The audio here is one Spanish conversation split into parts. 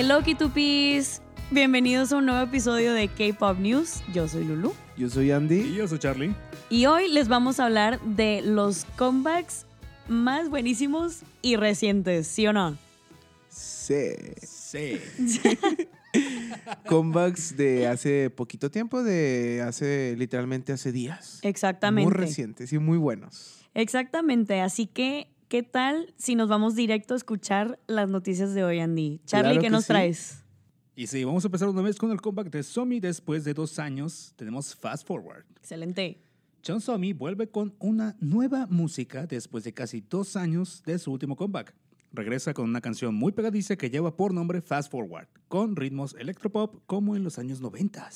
Hello Kitupis, bienvenidos a un nuevo episodio de K-Pop News. Yo soy Lulu Yo soy Andy. Y yo soy Charlie. y hoy les vamos a hablar de los comebacks más buenísimos y recientes, ¿sí o no? Sí. Sí. Comebacks de hace poquito tiempo, de hace literalmente hace días. Exactamente. Muy recientes y muy buenos. Exactamente, así que ¿qué tal si nos vamos directo a escuchar las noticias de hoy, Andy? Charlie, Claro ¿qué nos sí. traes? Y sí, vamos a empezar una vez con el comeback de Somi después de dos años. Tenemos Fast Forward. Excelente. John Somi vuelve con una nueva música después de casi dos años de su último comeback. Regresa con una canción muy pegadiza que lleva por nombre Fast Forward, con ritmos electropop como en los años 90.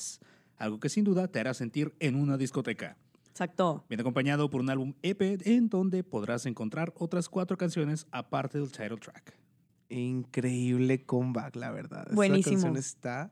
Algo que sin duda te hará sentir en una discoteca. Exacto. Viene acompañado por un álbum EP en donde podrás encontrar otras cuatro canciones aparte del title track. Increíble comeback, la verdad. Esta Buenísimo. canción está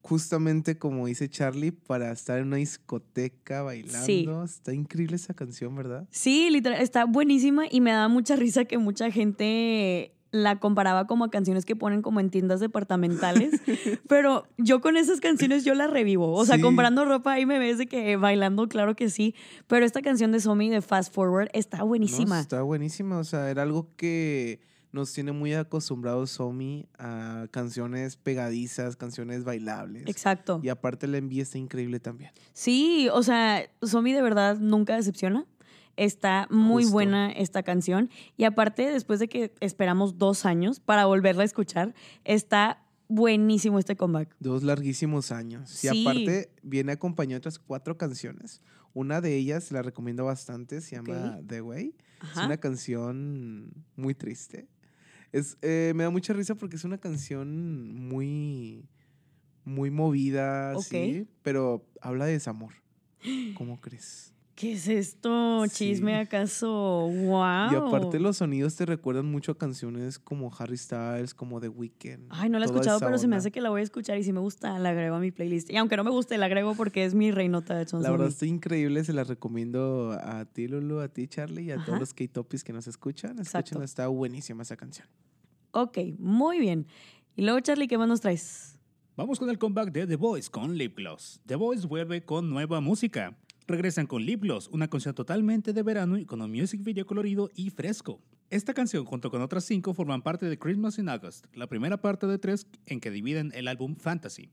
justamente como dice Charlie, para estar en una discoteca bailando. Sí. Está increíble esa canción, ¿verdad? Sí, literal, está buenísima y me da mucha risa que mucha gente la comparaba como a canciones que ponen como en tiendas departamentales, pero yo con esas canciones yo la revivo, o sea, Sí. comprando ropa ahí me ves de que bailando, claro que sí, pero esta canción de Somi de Fast Forward está No, buenísima. está buenísima. O sea, era algo que nos tiene muy acostumbrados Somi a canciones pegadizas, canciones bailables. Exacto. Y aparte el envío está increíble también. Sí, o sea, Somi de verdad nunca decepciona. Está muy Justo. buena esta canción. Y aparte, después de que esperamos dos años para volverla a escuchar, está buenísimo este comeback. Dos larguísimos años. Sí. Y aparte viene acompañado de otras cuatro canciones. Una de ellas la recomiendo bastante, se llama. The Way. Es una canción muy triste. Es, eh, me da mucha risa porque es una canción muy, muy movida, sí, pero habla de desamor. ¿Cómo crees? ¿Qué es esto? Sí. ¿Chisme acaso? ¡Wow! Y aparte los sonidos te recuerdan mucho a canciones como Harry Styles, como The Weeknd. Ay, no la he escuchado, pero se me hace que la voy a escuchar y si me gusta, la agrego a mi playlist. Y aunque no me guste, la agrego porque es mi reinota de Chon La verdad está increíble, se la recomiendo a ti, Lulu, a ti, Charlie, y a Ajá. todos los K-Topis que nos escuchan. Exacto. Escúchenla, está buenísima esa canción. Ok, muy bien. Y luego, Charlie, ¿qué más nos traes? Vamos con el comeback de The Voice con Lip Gloss. The Voice vuelve con nueva música. Regresan con Lip Gloss, una canción totalmente de verano y con un music video colorido y fresco. Esta canción, junto con otras cinco, forman parte de Christmas in August, la primera parte de tres en que dividen el álbum Fantasy.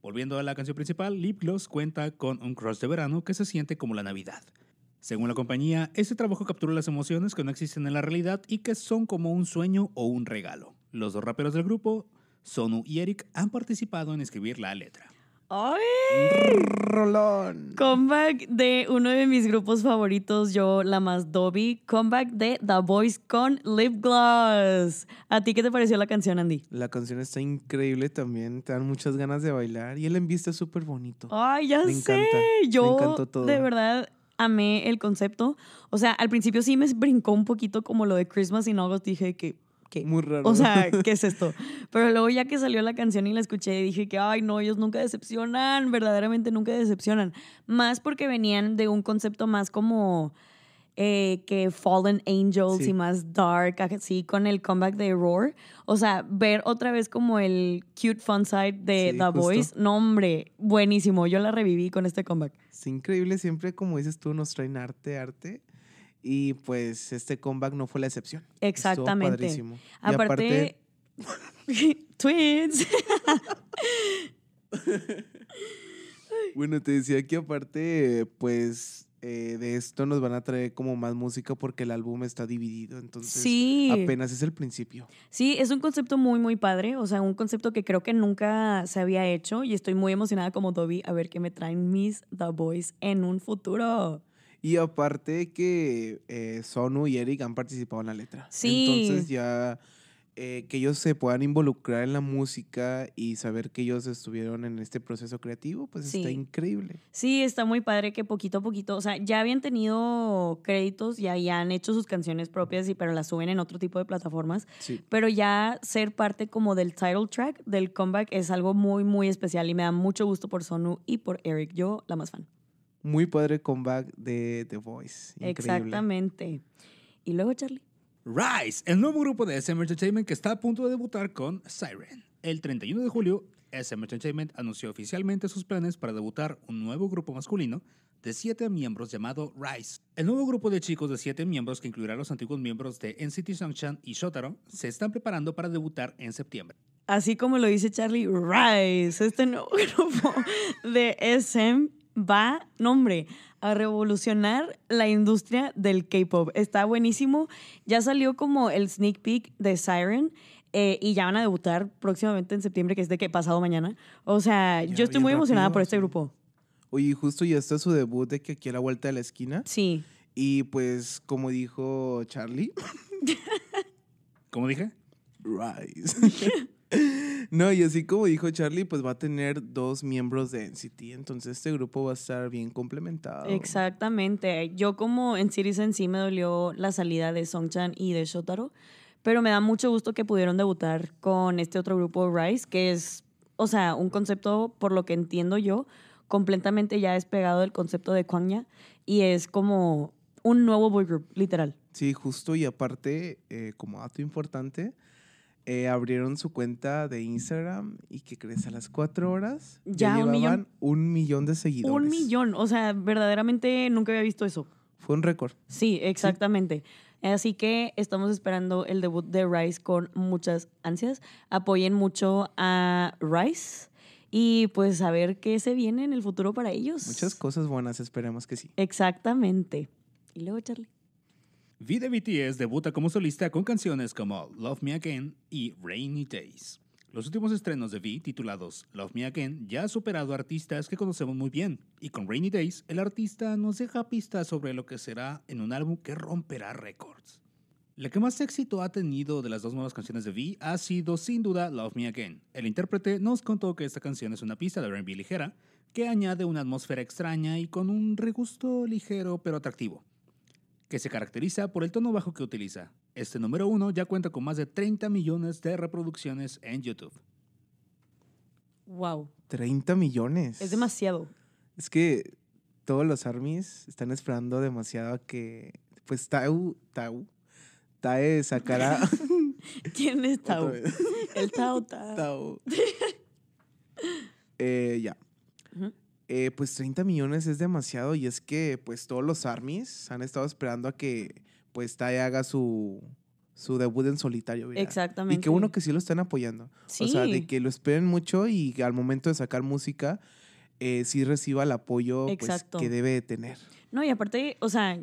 Volviendo a la canción principal, Lip Gloss cuenta con un crush de verano que se siente como la Navidad. Según la compañía, este trabajo captura las emociones que no existen en la realidad y que son como un sueño o un regalo. Los dos raperos del grupo, Sonu y Eric, han participado en escribir la letra. ¡Ay! Rolón. Comeback de uno de mis grupos favoritos, yo, la más Dobby. Comeback de The Voice con Lip Gloss. ¿A ti qué te pareció la canción, Andy? La canción está increíble también, te dan muchas ganas de bailar y el envío está súper bonito. Ay, ya Me sé. encanta, me Yo encantó todo. de verdad amé el concepto. O sea, al principio sí me brincó un poquito como lo de Christmas in August. Dije que, ¿qué? Muy raro. O sea, ¿qué es esto? Pero luego ya que salió la canción y la escuché, dije que, ay, no, ellos nunca decepcionan, verdaderamente nunca decepcionan. Más porque venían de un concepto más como eh, que Fallen Angels Sí. y más dark, así con el comeback de Roar. O sea, ver otra vez como el cute fun side de Sí, The. Voice, no, hombre, buenísimo. Yo la reviví con este comeback. Es increíble, siempre como dices tú, nos traen arte, arte. Y pues este comeback no fue la excepción. Exactamente. padrísimo. Y Aparte, Twins. Bueno, te decía que aparte, pues eh, de esto nos van a traer como más música porque el álbum está dividido. Entonces, Sí. apenas es el principio. Sí, es un concepto muy, muy padre. O sea, un concepto que creo que nunca se había hecho y estoy muy emocionada como Dobby a ver qué me traen mis The Boys en un futuro. Y aparte que eh, Sonu y Eric han participado en la letra. Sí. Entonces ya eh, que ellos se puedan involucrar en la música y saber que ellos estuvieron en este proceso creativo, pues está increíble. Sí, está muy padre que poquito a poquito, o sea, ya habían tenido créditos, ya, ya han hecho sus canciones propias, y, pero las suben en otro tipo de plataformas. Sí. Pero ya ser parte como del title track del comeback es algo muy, muy especial y me da mucho gusto por Sonu y por Eric. Yo, la más fan. Muy padre comeback de The Voice. Increíble. Exactamente. Y luego, Charlie. Rise, el nuevo grupo de SM Entertainment que está a punto de debutar con Siren. El 31 de julio, SM Entertainment anunció oficialmente sus planes para debutar un nuevo grupo masculino de siete miembros llamado Rise. El nuevo grupo de chicos de siete miembros que incluirá a los antiguos miembros de NCT Sunshine y Shotaro se están preparando para debutar en septiembre. Así como lo dice Charlie, Rise, este nuevo grupo de SM va, nombre, a revolucionar la industria del K-pop. Está buenísimo. Ya salió como el sneak peek de Siren. eh, y ya van a debutar próximamente en septiembre, que es de que pasado mañana. O sea, Ya, yo estoy muy emocionada por este grupo. Oye, justo ya está su debut de que aquí a la vuelta de la esquina. Sí. Y pues, como dijo Charlie, ¿Cómo dije? Rise. no, y así como dijo Charlie, pues va a tener dos miembros de NCT. Entonces este grupo va a estar bien complementado. Exactamente. Yo como en Citizen sí me dolió la salida de Songchan y de Shotaro, pero me da mucho gusto que pudieron debutar con este otro grupo Rise, que es, o sea, un concepto, por lo que entiendo yo, completamente ya despegado del concepto de Kwangya y es como un nuevo boy group, literal. Sí, justo. Y aparte, eh, como dato importante, eh, abrieron su cuenta de Instagram y que crees a las cuatro horas. Ya, un llevaban millón. un millón de seguidores. Un millón, o sea, verdaderamente nunca había visto eso. Fue un récord. Sí, exactamente. Así que estamos esperando el debut de Rice con muchas ansias. Apoyen mucho a Rice y pues a ver qué se viene en el futuro para ellos. Muchas cosas buenas, esperemos que sí. Exactamente. Y luego, Charlie. V de BTS debuta como solista con canciones como Love Me Again y Rainy Days. Los últimos estrenos de V, titulados Love Me Again, ya ha superado a artistas que conocemos muy bien, y con Rainy Days, el artista nos deja pistas sobre lo que será en un álbum que romperá récords. La que más éxito ha tenido de las dos nuevas canciones de V ha sido sin duda Love Me Again. El intérprete nos contó que esta canción es una pista de R&B ligera que añade una atmósfera extraña y con un regusto ligero pero atractivo que se caracteriza por el tono bajo que utiliza. Este número uno ya cuenta con más de 30 millones de reproducciones en YouTube. Wow. 30 millones. Es demasiado. Es que todos los armies están esperando demasiado a que, pues, Tau, Tau, Tae sacará. ¿Quién es vez. El Tao Tao. Tau. Eh, ya. Ujú. Eh, pues 30 millones es demasiado y es que pues todos los armies han estado esperando a que pues Tae haga su, su debut en solitario. ¿verdad? Exactamente. Y qué bueno que sí lo están apoyando. Sí. O sea, de que lo esperen mucho y que al momento de sacar música eh, sí reciba el apoyo pues, que debe de tener. No, y aparte, o sea,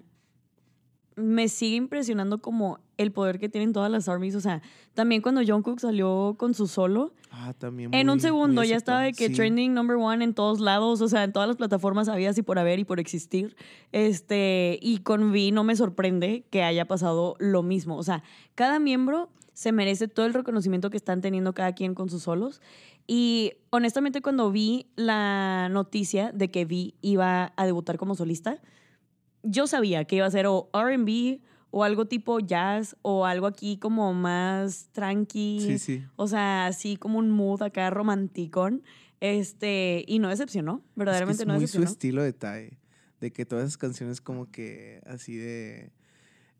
me sigue impresionando como el poder que tienen todas las armies. O sea, también cuando Jungkook salió con su solo, Ah, también. en un segundo ya estaba de que Sí. trending number one en todos lados, o sea, en todas las plataformas había así por haber y por existir. Este, y con V no me sorprende que haya pasado lo mismo. O sea, cada miembro se merece todo el reconocimiento que están teniendo cada quien con sus solos. Y honestamente, cuando vi la noticia de que V iba a debutar como solista, yo sabía que iba a ser o RB o algo tipo jazz o algo aquí como más tranqui. Sí, sí. O sea, así como un mood acá romanticón. Este, y no decepcionó, verdaderamente es que no es muy su estilo de Tae. De que todas esas canciones como que así de...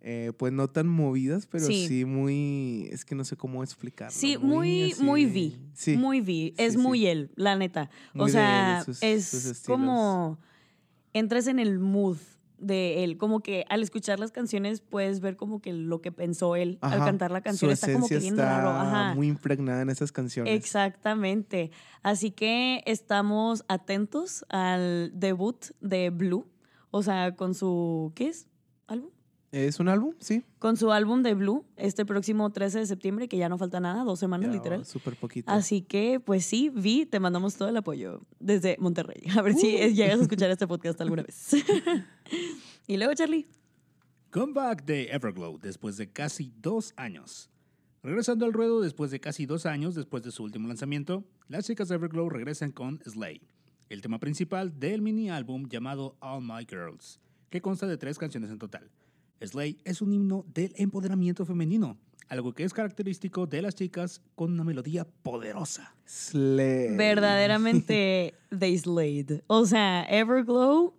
eh, pues no tan movidas, pero Sí. sí. muy... Es que no sé cómo explicarlo. Sí, muy, muy V. Sí. Muy V. Es Sí, muy él, la neta. Muy o sea, sus- es sus como entras en el mood de él, como que al escuchar las canciones puedes ver como que lo que pensó él al cantar la canción Su está como que bien está raro, ajá. muy impregnada en esas canciones. Exactamente. Así que estamos atentos al debut de Blue, o sea, con su ¿qué es? ¿Álbum? ¿Es un álbum? Sí. Con su álbum de Blue este próximo 13 de septiembre, que ya no falta nada, dos semanas Ya, literal. Súper poquito. Así que, pues sí, Vi, te mandamos todo el apoyo desde Monterrey. A ver si Uh. llegas a escuchar este podcast alguna vez. y luego, Charlie. Comeback de Everglow después de casi dos años. Regresando al ruedo después de casi dos años después de su último lanzamiento, las chicas de Everglow regresan con Slay, el tema principal del mini álbum llamado All My Girls, que consta de tres canciones en total. Slay es un himno del empoderamiento femenino, algo que es característico de las chicas con una melodía poderosa. Slay. Verdaderamente, they slayed. O sea, Everglow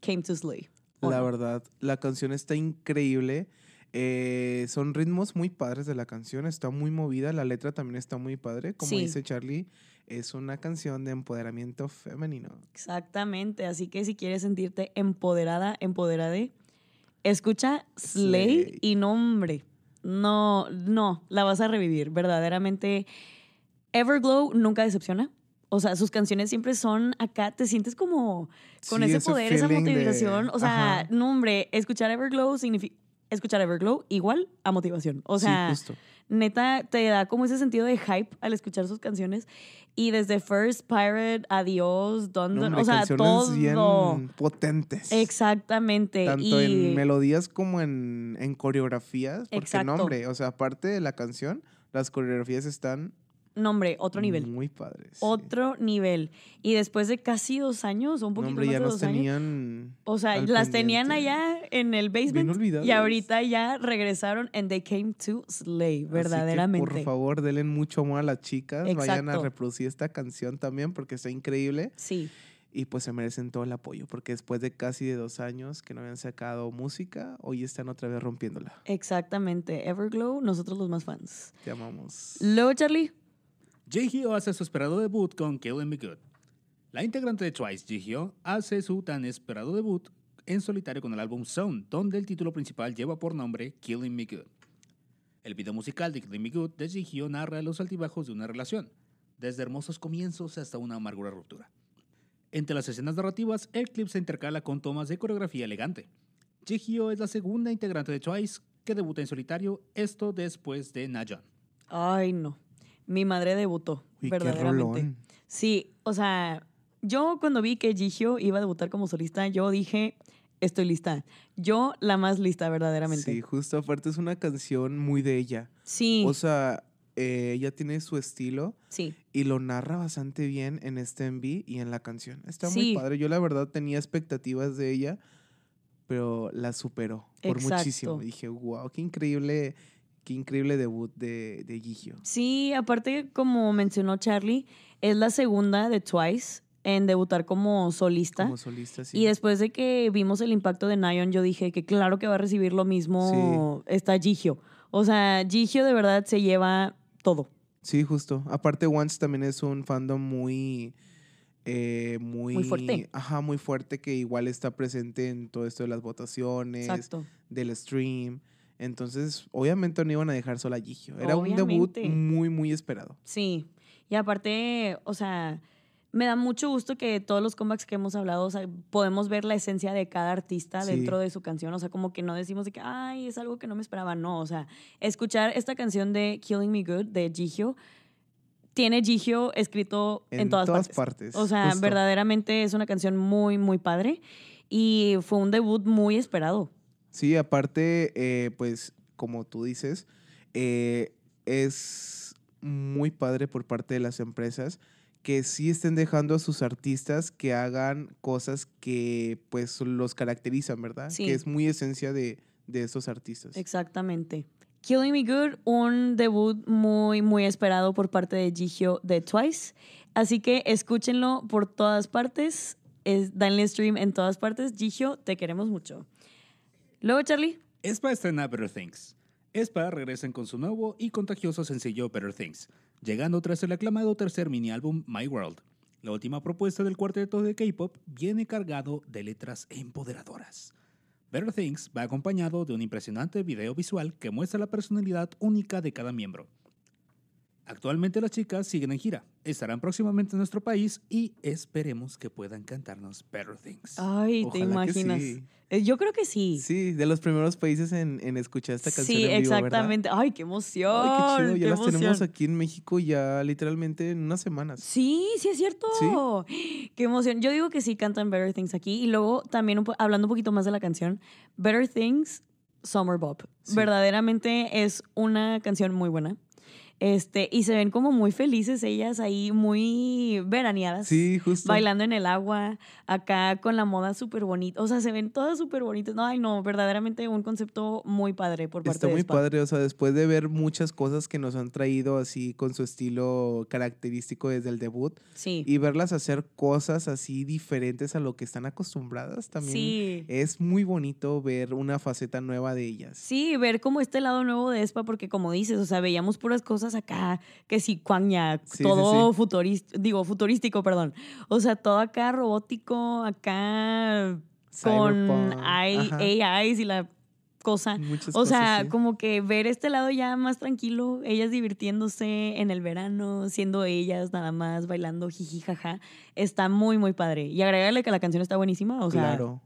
came to slay. ¿o La no? verdad, la canción está increíble. Eh, son ritmos muy padres de la canción, está muy movida, la letra también está muy padre. Como Sí. dice Charlie, es una canción de empoderamiento femenino. Exactamente, así que si quieres sentirte empoderada, empoderade, escucha Slay, Slay. y no, hombre, no, no, la vas a revivir, verdaderamente. Everglow nunca decepciona. O sea, sus canciones siempre son acá, te sientes como con Sí, ese ese poder, esa de- motivación. O sea, ajá. no, hombre, escuchar Everglow significa. Escuchar Everglow igual a motivación. O sea, sí, justo. Neta, te da como ese sentido de hype al escuchar sus canciones. Y desde First Pirate, Adiós, Don No, o sea, todo. bien potentes. Exactamente. Tanto y en melodías como en, en coreografías. Porque Exacto. no, hombre, o sea, aparte de la canción, las coreografías están no, hombre, otro nivel. muy padres. sí. Otro nivel. Y después de casi dos años, o un poquito hombre, más ya de años. tenían. O sea, las tenían allá en el Bien basement. olvidadas. Y ahorita ya regresaron and they came to slay, verdaderamente. por favor, denle mucho amor a las chicas. Vayan a reproducir esta canción también porque está increíble. Sí, Y pues se merecen todo el apoyo. Porque después de casi de dos años que no habían sacado música, hoy están otra vez rompiéndola. exactamente. Everglow, nosotros los más fans. Te amamos. Luego, Charlie. Jihyo hace su esperado debut con Killing Me Good. La integrante de Twice, Jihyo, hace su tan esperado debut en solitario con el álbum Zone, donde el título principal lleva por nombre Killing Me Good. El video musical de Killing Me Good de Jihyo narra los altibajos de una relación, desde hermosos comienzos hasta una amargura ruptura. Entre las escenas narrativas, el clip se intercala con tomas de coreografía elegante. Jihyo es la segunda integrante de Twice que debuta en solitario, esto después de Nayeon. Ay, no. Mi madre debutó, Uy, verdaderamente. Sí, o sea, yo cuando vi que Gigio iba a debutar como solista, yo dije, estoy lista. Yo la más lista, verdaderamente. Sí, justo aparte es una canción muy de ella. Sí, O sea, eh, ella tiene su estilo sí. y lo narra bastante bien en este MV y en la canción. Está Sí. muy padre. Yo la verdad tenía expectativas de ella, pero la superó por Exacto. muchísimo. Dije, wow, qué increíble, qué increíble debut de, de Gigio. Sí, aparte, como mencionó Charlie, es la segunda de Twice en debutar como solista. Como solista, sí. Y después de que vimos el impacto de Nayon, yo dije que claro que va a recibir lo mismo esta Gigio. O sea, Gigio de verdad se lleva todo. Sí, justo. Aparte, Once también es un fandom muy. eh, muy, Muy fuerte. Ajá, muy fuerte que igual está presente en todo esto de las votaciones, Exacto. del stream. Entonces, obviamente no iban a dejar sola a Gigio. Era un debut Obviamente. muy, muy esperado. Sí. Y aparte, o sea, me da mucho gusto que todos los comebacks que hemos hablado, o sea, podemos ver la esencia de cada artista Sí. dentro de su canción. O sea, como que no decimos de que, ay, es algo que no me esperaba. No, o sea, escuchar esta canción de Killing Me Good de Gigio, tiene Gigio escrito en, todas, partes. partes, O sea, justo. verdaderamente es una canción muy, muy padre. Y fue un debut muy esperado. Sí, aparte, eh, pues, como tú dices, eh, es muy padre por parte de las empresas que sí estén dejando a sus artistas que hagan cosas que, pues, los caracterizan, ¿verdad? Sí. Que es muy esencia de, de estos artistas. Exactamente. Killing Me Good, un debut muy, muy esperado por parte de Gigio de Twice. Así que escúchenlo por todas partes. Es, danle stream en todas partes. Gigio, te queremos mucho. Luego, Charlie. Espa estrena Better Things. Espa regresan con su nuevo y contagioso sencillo Better Things, llegando tras el aclamado tercer mini álbum My World. La última propuesta del cuarteto de K-pop viene cargado de letras empoderadoras. Better Things va acompañado de un impresionante video visual que muestra la personalidad única de cada miembro. Actualmente las chicas siguen en gira, estarán próximamente en nuestro país y esperemos que puedan cantarnos Better Things. Ay, Ojalá ¿te imaginas? sí. Eh, Yo creo que sí. Sí, de los primeros países en, en escuchar esta canción Sí, en vivo, ¿verdad? exactamente. Ay, qué emoción. Ay, qué chido. Ya qué las tenemos aquí en México ya literalmente en unas semanas. Sí, sí es cierto. Qué emoción. Yo digo que sí cantan Better Things aquí. Y luego también un hablando un poquito más de la canción, Better Things, Summer Bob. Sí. Verdaderamente es una canción muy buena. Este, y se ven como muy felices ellas ahí, muy veraneadas. Sí, justo. Bailando en el agua, acá con la moda súper bonita. O sea, se ven todas súper bonitas. No, ay, no, verdaderamente un concepto muy padre por parte Está de muy Spa. padre, o sea, después de ver muchas cosas que nos han traído así con su estilo característico desde el debut Sí. y verlas hacer cosas así diferentes a lo que están acostumbradas también Sí. es muy bonito ver una faceta nueva de ellas. Sí, ver como este lado nuevo de Espa, porque como dices, o sea, veíamos puras cosas acá, que sí, cuaña, Sí, todo sí. futurista, digo, futurístico, perdón. O sea, todo acá robótico, acá con AI. AIs y la cosa. Muchas O sea, cosas, como que ver este lado ya más tranquilo, ellas divirtiéndose en el verano, siendo ellas nada más, bailando jiji jaja, está muy, muy padre. Y agregarle que la canción está buenísima, o sea, claro.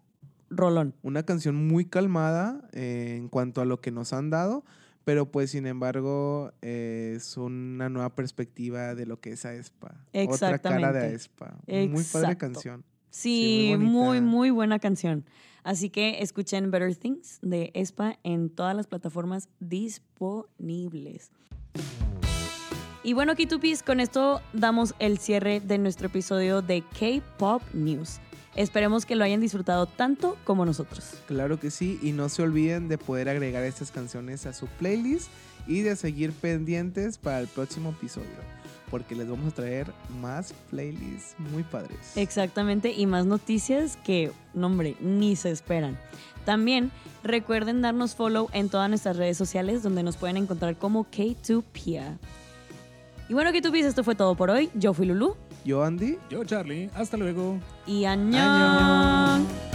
rolón. Una canción muy calmada eh, en cuanto a lo que nos han dado, pero pues sin embargo eh, es una nueva perspectiva de lo que es Aespa. Otra cara de Exactamente. Aespa. Muy padre Exacto. canción. Sí, Sí, muy muy, muy buena canción. Así que escuchen Better Things de Espa en todas las plataformas disponibles. Y bueno, Kitupis, con esto damos el cierre de nuestro episodio de K-Pop News. Esperemos que lo hayan disfrutado tanto como nosotros. Claro que sí, y no se olviden de poder agregar estas canciones a su playlist y de seguir pendientes para el próximo episodio, porque les vamos a traer más playlists muy padres. Exactamente, y más noticias que, no hombre, ni se esperan. También recuerden darnos follow en todas nuestras redes sociales donde nos pueden encontrar como K2Pia. Y bueno, K2Pis, esto fue todo por hoy. Yo fui Lulu Yo, Andy, Yo, Charlie. Hasta luego. y añón. Añón.